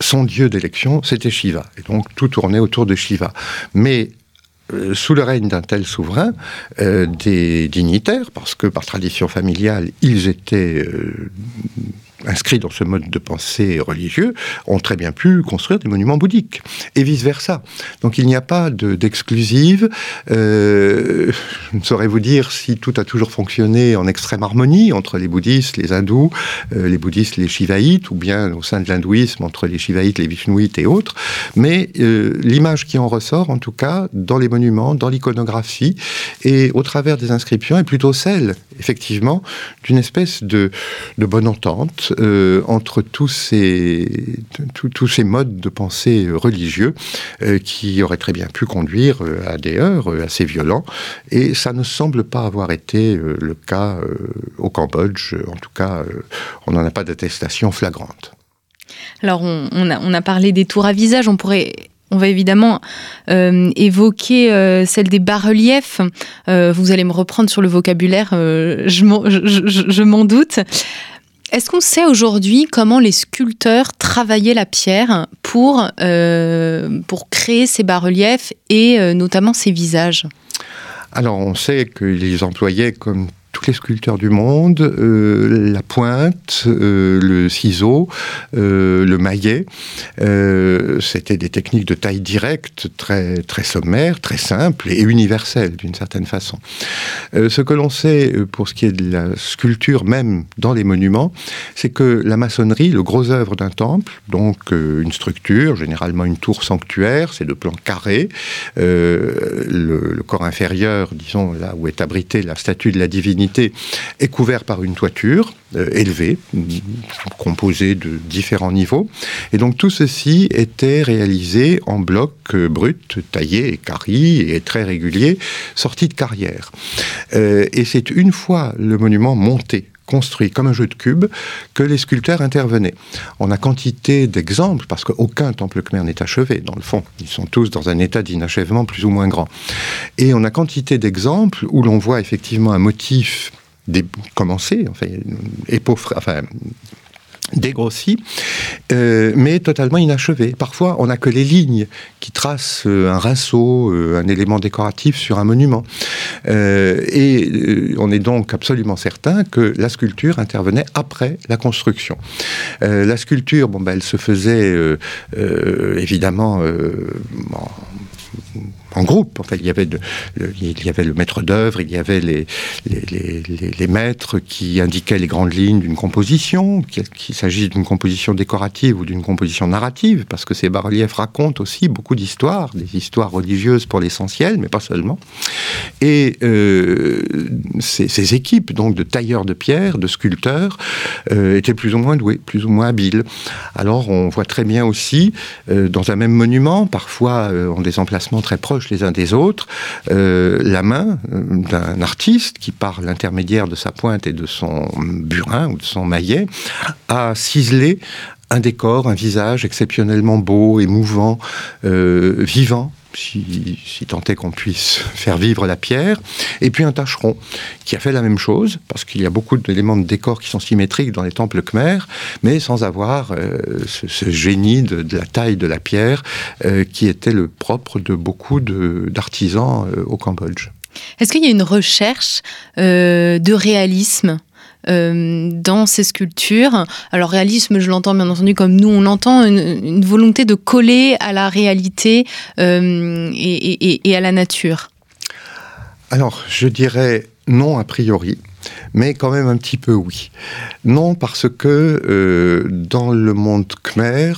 son dieu d'élection, c'était Shiva. Et donc tout tournait autour de Shiva. Mais sous le règne d'un tel souverain, des dignitaires, parce que par tradition familiale, ils étaient inscrits dans ce mode de pensée religieux ont très bien pu construire des monuments bouddhiques et vice versa. Donc il n'y a pas d'exclusive. Euh, je ne saurais vous dire si tout a toujours fonctionné en extrême harmonie entre les bouddhistes, les hindous, euh, les bouddhistes, les shivaïtes, ou bien au sein de l'hindouisme entre les shivaïtes, les vishnouites et autres. Mais euh, l'image qui en ressort, en tout cas, dans les monuments, dans l'iconographie et au travers des inscriptions, est plutôt celle, effectivement, d'une espèce de, de bonne entente euh, entre tous ces, tous ces modes de pensée religieux euh, qui auraient très bien pu conduire euh, à des heurts assez violents. Et ça ne semble pas avoir été le cas au Cambodge. En tout cas, on n'en a pas d'attestation flagrante. Alors, on, a, on, a, parlé des tours à visage. On pourrait On va évidemment évoquer celle des bas-reliefs. vous allez me reprendre sur le vocabulaire, je m'en doute. Est-ce qu'on sait aujourd'hui comment les sculpteurs travaillaient la pierre pour, euh, créer ces bas-reliefs et euh, notamment ces visages? Alors on sait qu'ils employaient comme tous les sculpteurs du monde, euh, la pointe, euh, le ciseau, euh, le maillet. C'était des techniques de taille directe, très, très sommaires, très simples et universelles d'une certaine façon. ce que l'on sait pour ce qui est de la sculpture, même dans les monuments, c'est que la maçonnerie, le gros œuvre d'un temple, donc une structure, généralement une tour sanctuaire, c'est de plan carré, le, le corps inférieur, disons là où est abritée la statue de la divinité, est couvert par une toiture euh, élevée, composée de différents niveaux. Et donc tout ceci était réalisé en blocs euh, bruts, taillés et carrés et très réguliers, sortis de carrière. Euh, et c'est une fois le monument monté construit comme un jeu de cubes que les sculpteurs intervenaient. On a quantité d'exemples, parce qu'aucun temple khmer n'est achevé, dans le fond. Ils sont tous dans un état d'inachèvement plus ou moins grand. Et on a quantité d'exemples où l'on voit effectivement un motif commencé, enfin dégrossi, euh, mais totalement inachevé. Parfois, on n'a que les lignes qui tracent euh, un rinceau, euh, un élément décoratif sur un monument. et on est donc absolument certain que la sculpture intervenait après la construction. la sculpture, bon, ben, elle se faisait évidemment en groupe. Avait, le, il y avait le maître d'œuvre, il y avait les, maîtres qui indiquaient les grandes lignes d'une composition, qu'il s'agisse d'une composition décorative ou d'une composition narrative, parce que ces bas-reliefs racontent aussi beaucoup d'histoires, des histoires religieuses pour l'essentiel, mais pas seulement. Et euh, ces, équipes, donc de tailleurs de pierre, de sculpteurs, euh, étaient plus ou moins douées, plus ou moins habiles. Alors, on voit très bien aussi, euh, dans un même monument, parfois en des emplacements très proches, les uns des autres, euh, la main euh, d'un artiste qui, par l'intermédiaire de sa pointe et de son burin ou de son maillet, a ciselé un décor, un visage exceptionnellement beau, émouvant, euh, vivant, si, si tant est qu'on puisse faire vivre la pierre, et puis un tâcheron qui a fait la même chose, parce qu'il y a beaucoup d'éléments de décor qui sont symétriques dans les temples khmers, mais sans avoir euh, ce, génie de, la taille de la pierre euh, qui était le propre de beaucoup d'artisans euh, au Cambodge. Est-ce qu'il y a une recherche de réalisme? Euh, dans ces sculptures. Alors réalisme, je l'entends bien entendu comme nous on l'entend, une, volonté de coller à la réalité euh, et, à la nature. Alors je dirais non a priori. Mais quand même un petit peu oui. Non parce que euh, dans le monde khmer,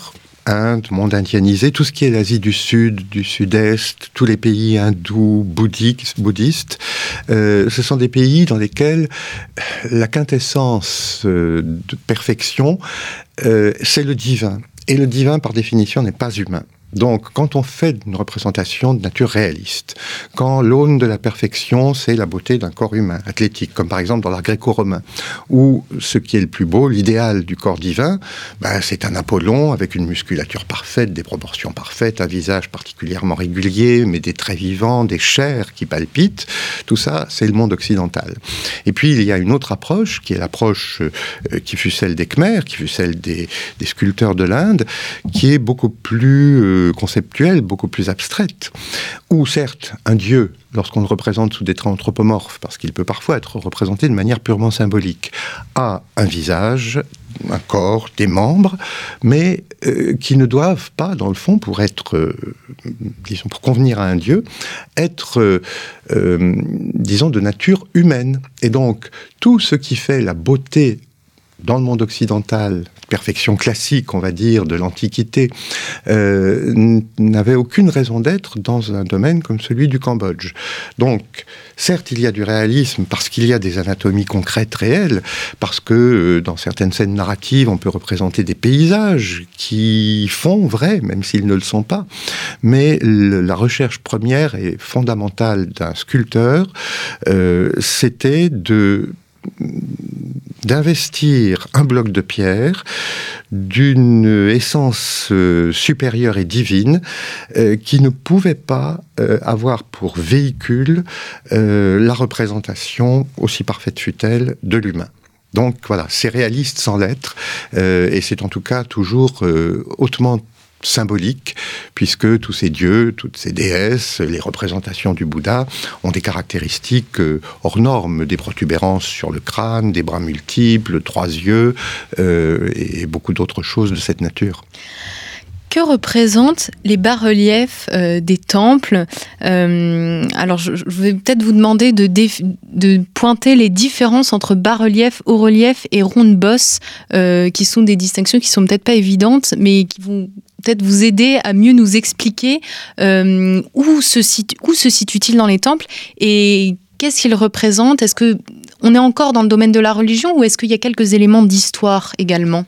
Inde, monde indianisé, tout ce qui est l'Asie du Sud, du Sud-Est, tous les pays hindous, bouddhiques, bouddhistes, euh, ce sont des pays dans lesquels la quintessence euh, de perfection, euh, c'est le divin. Et le divin, par définition, n'est pas humain. Donc, quand on fait une représentation de nature réaliste, quand l'aune de la perfection, c'est la beauté d'un corps humain, athlétique, comme par exemple dans l'art gréco-romain, où ce qui est le plus beau, l'idéal du corps divin, ben, c'est un Apollon avec une musculature parfaite, des proportions parfaites, un visage particulièrement régulier, mais des traits vivants, des chairs qui palpitent. Tout ça, c'est le monde occidental. Et puis, il y a une autre approche, qui est l'approche euh, qui fut celle des Khmers, qui fut celle des, sculpteurs de l'Inde, qui est beaucoup plus... Euh, conceptuelle, beaucoup plus abstraite, où certes un dieu, lorsqu'on le représente sous des traits anthropomorphes, parce qu'il peut parfois être représenté de manière purement symbolique, a un visage, un corps, des membres, mais euh, qui ne doivent pas, dans le fond, pour être, euh, disons, pour convenir à un dieu, être, euh, disons, de nature humaine. Et donc, tout ce qui fait la beauté dans le monde occidental, perfection classique, on va dire, de l'Antiquité, euh, n'avait aucune raison d'être dans un domaine comme celui du Cambodge. Donc, certes, il y a du réalisme parce qu'il y a des anatomies concrètes réelles, parce que euh, dans certaines scènes narratives, on peut représenter des paysages qui font vrai, même s'ils ne le sont pas. Mais la recherche première et fondamentale d'un sculpteur, euh, c'était de d'investir un bloc de pierre d'une essence euh, supérieure et divine euh, qui ne pouvait pas euh, avoir pour véhicule la représentation, aussi parfaite fut-elle, de l'humain. Donc voilà, c'est réaliste sans l'être, et c'est en tout cas toujours hautement symbolique, puisque tous ces dieux, toutes ces déesses, les représentations du Bouddha ont des caractéristiques euh, hors normes, des protubérances sur le crâne, des bras multiples, trois yeux, euh, et beaucoup d'autres choses de cette nature. Que représentent les bas-reliefs euh, des temples Alors, je, vais peut-être vous demander de, pointer les différences entre bas-relief, haut-relief et ronde bosse, qui sont des distinctions qui sont peut-être pas évidentes, mais qui vont peut-être vous aider à mieux nous expliquer euh, où se, situe-t-il dans les temples et qu'est-ce qu'il représente? Est-ce que on est encore dans le domaine de la religion ou est-ce qu'il y a quelques éléments d'histoire également?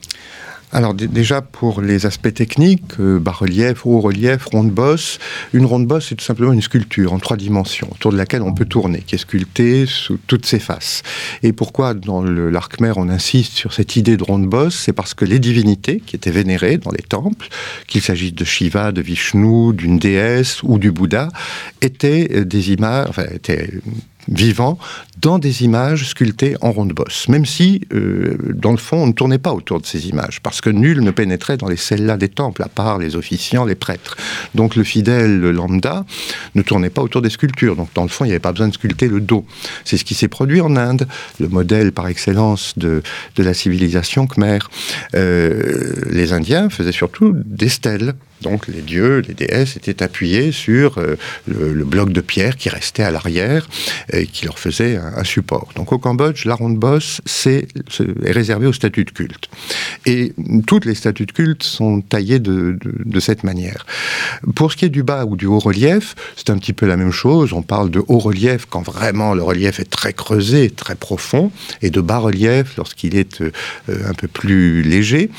Alors déjà pour les aspects techniques, euh, bas-relief, haut-relief, ronde-bosse, une ronde-bosse c'est tout simplement une sculpture en trois dimensions autour de laquelle on peut tourner, qui est sculptée sous toutes ses faces. Et pourquoi dans l'arc mer on insiste sur cette idée de ronde-bosse C'est parce que les divinités qui étaient vénérées dans les temples, qu'il s'agisse de Shiva, de Vishnu, d'une déesse ou du Bouddha, étaient euh, des images, enfin étaient vivants dans des images sculptées en ronde bosse, même si, euh, dans le fond, on ne tournait pas autour de ces images, parce que nul ne pénétrait dans les celles-là des temples, à part les officiants, les prêtres. Donc le fidèle lambda ne tournait pas autour des sculptures. Donc dans le fond, il n'y avait pas besoin de sculpter le dos. C'est ce qui s'est produit en Inde, le modèle par excellence de, de la civilisation khmer. Euh, les Indiens faisaient surtout des stèles donc les dieux, les déesses étaient appuyés sur euh, le, bloc de pierre qui restait à l'arrière et qui leur faisait un, support. Donc au Cambodge, la ronde bosse est réservée au statut de culte. Et toutes les statues de culte sont taillées de, cette manière. Pour ce qui est du bas ou du haut relief, c'est un petit peu la même chose. On parle de haut relief quand vraiment le relief est très creusé, très profond, et de bas relief lorsqu'il est euh, un peu plus léger.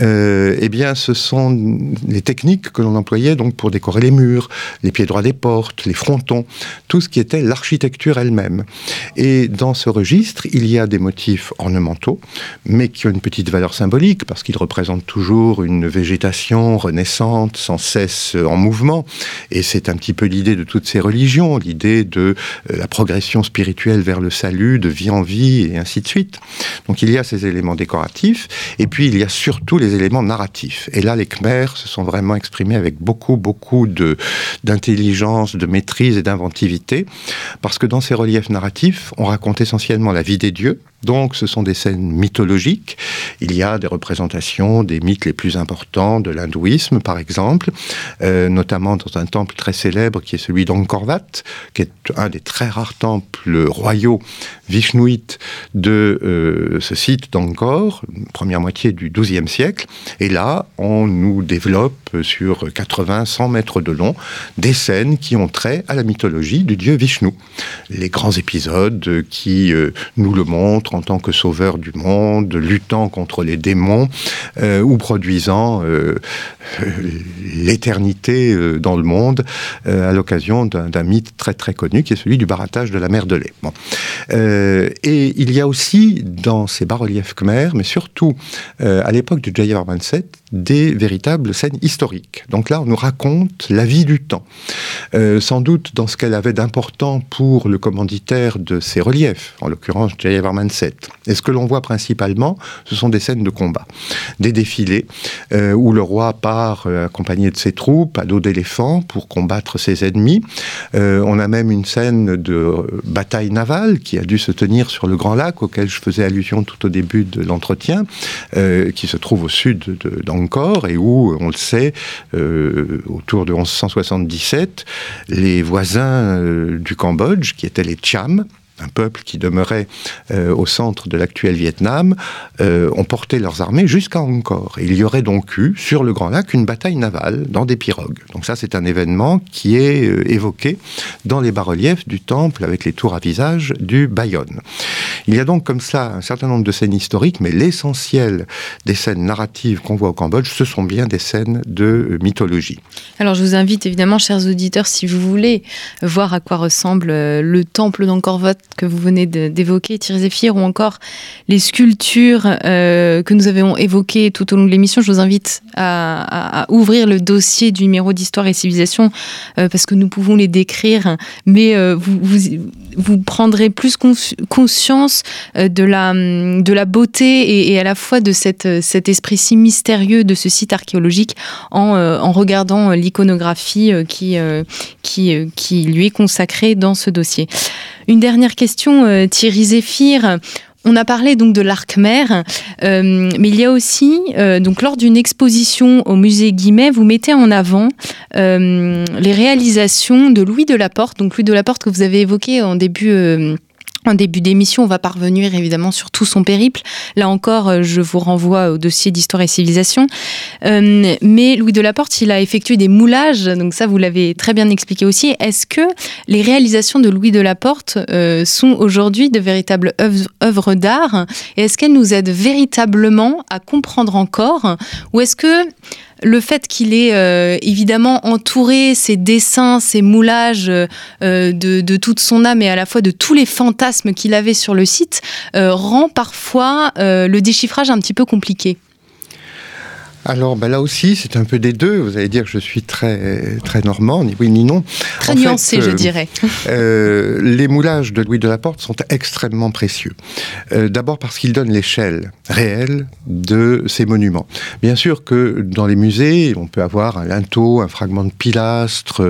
Euh, eh bien, ce sont les techniques que l'on employait donc pour décorer les murs, les pieds droits des portes, les frontons, tout ce qui était l'architecture elle-même. Et dans ce registre, il y a des motifs ornementaux, mais qui ont une petite valeur symbolique parce qu'ils représentent toujours une végétation renaissante, sans cesse en mouvement. Et c'est un petit peu l'idée de toutes ces religions, l'idée de euh, la progression spirituelle vers le salut, de vie en vie, et ainsi de suite. Donc il y a ces éléments décoratifs, et puis il y a surtout les éléments narratifs. Et là, les Khmers se sont vraiment exprimé avec beaucoup, beaucoup de, d'intelligence, de maîtrise et d'inventivité, parce que dans ces reliefs narratifs, on raconte essentiellement la vie des dieux, donc ce sont des scènes mythologiques. Il y a des représentations des mythes les plus importants de l'hindouisme, par exemple, euh, notamment dans un temple très célèbre qui est celui d'Angkor Wat, qui est un des très rares temples royaux vishnouites de euh, ce site d'Angkor, première moitié du XIIe siècle. Et là, on nous développe sur 80-100 mètres de long des scènes qui ont trait à la mythologie du dieu Vishnu. Les grands épisodes qui euh, nous le montrent en tant que sauveur du monde, luttant contre les démons euh, ou produisant euh, l'éternité euh, dans le monde à l'occasion d'un mythe très très connu qui est celui du barattage de la mer de lait. et il y a aussi dans ces bas-reliefs khmers, mais surtout à l'époque du Jayavarman VII, des véritables scènes historiques. Donc là, on nous raconte la vie du temps. sans doute dans ce qu'elle avait d'important pour le commanditaire de ces reliefs, en l'occurrence Jayavarman Et ce que l'on voit principalement, ce sont des scènes de combat, des défilés euh, où le roi part euh, accompagné de ses troupes à dos d'éléphant pour combattre ses ennemis. Euh, on a même une scène de bataille navale qui a dû se tenir sur le Grand Lac auquel je faisais allusion tout au début de l'entretien, qui se trouve au sud d'Angkor et où, on le sait, autour de 1177, les voisins du Cambodge, qui étaient les Cham, un peuple qui demeurait euh, au centre de l'actuel Vietnam, euh, ont porté leurs armées jusqu'à Angkor. il y aurait donc eu, sur le Grand Lac, une bataille navale dans des pirogues. Donc ça, c'est un événement qui est euh, évoqué dans les bas-reliefs du temple avec les tours à visage du Bayonne. Il y a donc comme ça un certain nombre de scènes historiques, mais l'essentiel des scènes narratives qu'on voit au Cambodge, ce sont bien des scènes de mythologie. Alors je vous invite évidemment, chers auditeurs, si vous voulez voir à quoi ressemble le temple d'Angkor Wat que vous venez d'évoquer, Thierry Zéphir, ou encore les sculptures que nous avons évoquées tout au long de l'émission, je vous invite à, ouvrir le dossier du numéro d'histoire et civilisation parce que nous pouvons les décrire, mais vous, vous, prendrez plus conscience euh, de la, de la beauté et, à la fois de cette, cet esprit si mystérieux de ce site archéologique en, euh, en regardant l'iconographie euh, qui, qui, qui lui est consacrée dans ce dossier. Une dernière question, Thierry Zéphir. On a parlé donc de l'Arc-Mer, euh, mais il y a aussi, euh, donc lors d'une exposition au musée Guimet, vous mettez en avant euh, les réalisations de Louis Delaporte, donc Louis Delaporte que vous avez évoqué en début en début d'émission, on va parvenir évidemment sur tout son périple. Là encore, euh, je vous renvoie au dossier d'histoire et civilisation. Euh, mais Louis Delaporte, il a effectué des moulages, donc ça vous l'avez très bien expliqué aussi. Est-ce que les réalisations de Louis Delaporte euh, sont aujourd'hui de véritables œuvres d'art? Et est-ce qu'elles nous aident véritablement à comprendre encore? Ou est-ce que le fait qu'il ait euh, évidemment entouré ses dessins, ses moulages euh, de, toute son âme et à la fois de tous les fantasmes qu'il avait sur le site euh, rend parfois le déchiffrage un petit peu compliqué. Alors ben là aussi, c'est un peu des deux. Vous allez dire que je suis très, très normand, ni oui ni non. Très nuancé, je dirais. Euh, les moulages de Louis de la Porte sont extrêmement précieux. Euh, d'abord parce qu'ils donnent l'échelle réelle de ces monuments. Bien sûr que dans les musées, on peut avoir un linteau, un fragment de pilastre,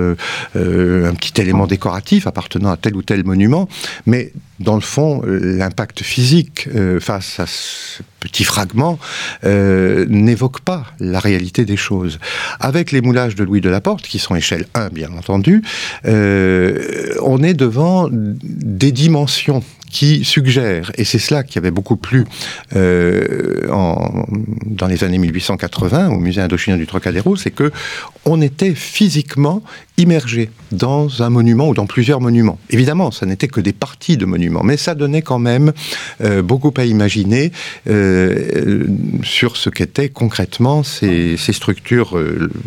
euh, un petit élément décoratif appartenant à tel ou tel monument, mais dans le fond, l'impact physique face à ce petit fragment n'évoque pas la réalité des choses. Avec les moulages de Louis de la Porte, qui sont échelle 1 bien entendu, euh, on est devant des dimensions qui suggère, et c'est cela qui avait beaucoup plu euh, dans les années 1880 au musée indochino du Trocadéro, c'est que on était physiquement immergé dans un monument ou dans plusieurs monuments. Évidemment, ça n'était que des parties de monuments, mais ça donnait quand même euh, beaucoup à imaginer euh, sur ce qu'étaient concrètement ces structures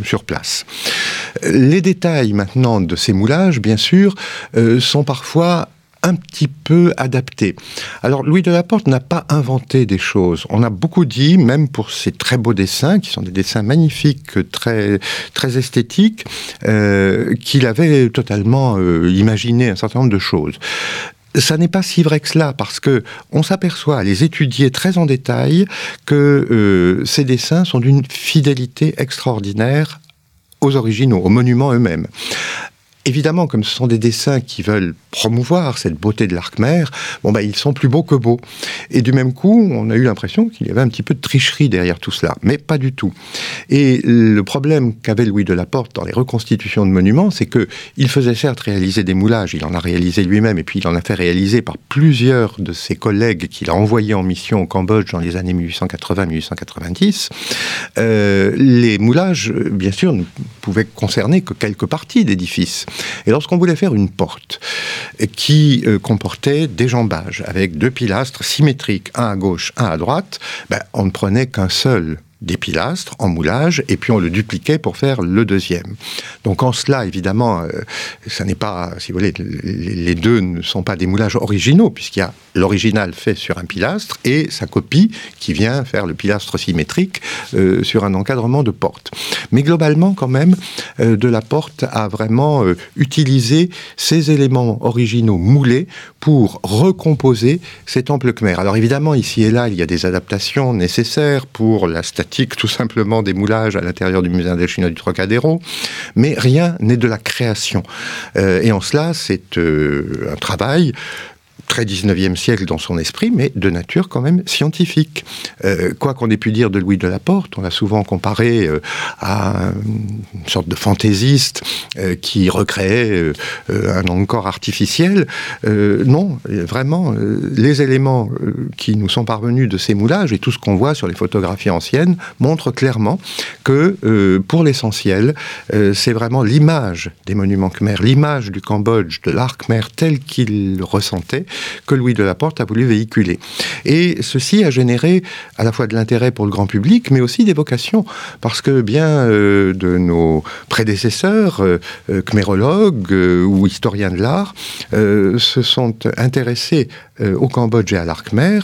sur place. Les détails maintenant de ces moulages, bien sûr, sont parfois un petit peu adapté. Alors Louis de Laporte n'a pas inventé des choses. On a beaucoup dit, même pour ses très beaux dessins, qui sont des dessins magnifiques, très, très esthétiques, euh, qu'il avait totalement euh, imaginé un certain nombre de choses ça n'est pas si vrai que cela parce que on s'aperçoit à les étudier très en détail que euh, ces dessins sont d'une fidélité extraordinaire aux originaux, aux monuments eux-mêmes. Évidemment, comme ce sont des dessins qui veulent promouvoir cette beauté de l'arc-mer, bon ben ils sont plus beaux que beaux. Et du même coup, on a eu l'impression qu'il y avait un petit peu de tricherie derrière tout cela, mais pas du tout. Et le problème qu'avait Louis de Laporte dans les reconstitutions de monuments, c'est que il faisait certes réaliser des moulages, il en a réalisé lui-même, et puis il en a fait réaliser par plusieurs de ses collègues qu'il a envoyés en mission au Cambodge dans les années 1880-1890. Euh, les moulages, bien sûr, ne pouvaient concerner que quelques parties d'édifices. Et lorsqu'on voulait faire une porte qui euh, comportait des jambages avec deux pilastres symétriques, un à gauche, un à droite, ben, on ne prenait qu'un seul des pilastres en moulage et puis on le dupliquait pour faire le deuxième. Donc en cela, évidemment, euh, ça n'est pas, si vous voulez, les deux ne sont pas des moulages originaux puisqu'il y a l'original fait sur un pilastre et sa copie qui vient faire le pilastre symétrique euh, sur un encadrement de porte. Mais globalement, quand même, euh, de la porte a vraiment utilisé ces éléments originaux moulés pour recomposer ces temples khmer. Alors évidemment, ici et là, il y a des adaptations nécessaires pour la statique tout simplement des moulages à l'intérieur du musée indochinois du Trocadéro, mais rien n'est de la création. Euh, et en cela, c'est euh, un travail très 19e siècle dans son esprit, mais de nature quand même scientifique. Euh, quoi qu'on ait pu dire de Louis de la Porte, on l'a souvent comparé euh, à une sorte de fantaisiste euh, qui recréait un encore artificiel. non, vraiment, les éléments qui nous sont parvenus de ces moulages et tout ce qu'on voit sur les photographies anciennes montrent clairement que, pour l'essentiel, c'est vraiment l'image des monuments khmer, l'image du Cambodge, de l'art khmer tel qu'il ressentait, que Louis de la Porte a voulu véhiculer. Et ceci a généré à la fois de l'intérêt pour le grand public, mais aussi des vocations, parce que bien euh, de nos prédécesseurs, euh, euh, khmérologues ou historiens de l'art, se sont intéressés au Cambodge et à l'art khmer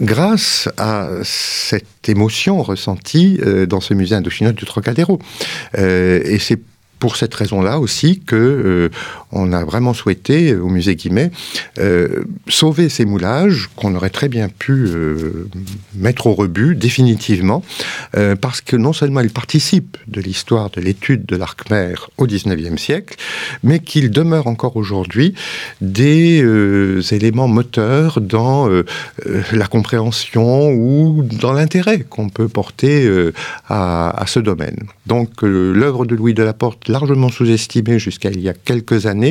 grâce à cette émotion ressentie dans ce musée indochinois du Trocadéro. et c'est pour cette raison-là aussi que euh, on a vraiment souhaité euh, au musée Guimet euh, sauver ces moulages qu'on aurait très bien pu mettre au rebut définitivement parce que non seulement ils participent de l'histoire de l'étude de l'art khmer au XIXe siècle, mais qu'ils demeurent encore aujourd'hui des éléments moteurs dans la compréhension ou dans l'intérêt qu'on peut porter à, à, ce domaine. Donc l'œuvre de Louis de la Porte largement sous-estimée jusqu'à il y a quelques années,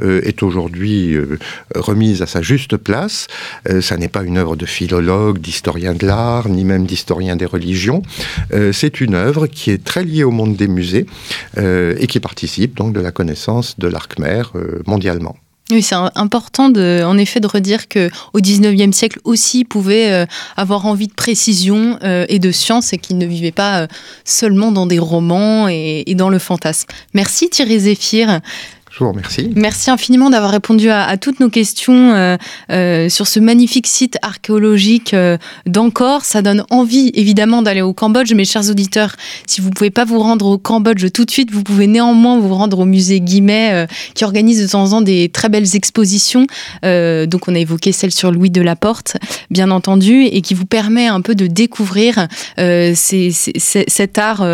euh, est aujourd'hui euh, remise à sa juste place. Euh, ça n'est pas une œuvre de philologue, d'historien de l'art, ni même d'historien des religions. c'est une œuvre qui est très liée au monde des musées et qui participe donc de la connaissance de l'art khmer mondialement. Oui, c'est important en effet de redire que au 19e siècle aussi pouvait avoir envie de précision et de science et qu'il ne vivait pas seulement dans des romans et, et, dans le fantasme. Merci Thierry Zéphir. Je vous remercie. Merci infiniment d'avoir répondu à, toutes nos questions euh, euh, sur ce magnifique site archéologique euh, d'Angkor. Ça donne envie évidemment d'aller au Cambodge, mes chers auditeurs. Si vous ne pouvez pas vous rendre au Cambodge tout de suite, vous pouvez néanmoins vous rendre au musée Guimet qui organise de temps en temps des très belles expositions. donc on a évoqué celle sur Louis de la Porte, bien entendu, et qui vous permet un peu de découvrir cet art,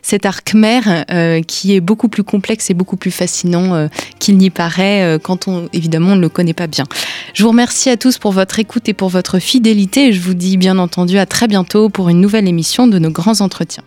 cet art khmer qui est beaucoup plus complexe et beaucoup plus fascinant euh, qu'il n'y paraît euh, quand on, évidemment, ne le connaît pas bien. Je vous remercie à tous pour votre écoute et pour votre fidélité et je vous dis bien entendu à très bientôt pour une nouvelle émission de nos grands entretiens.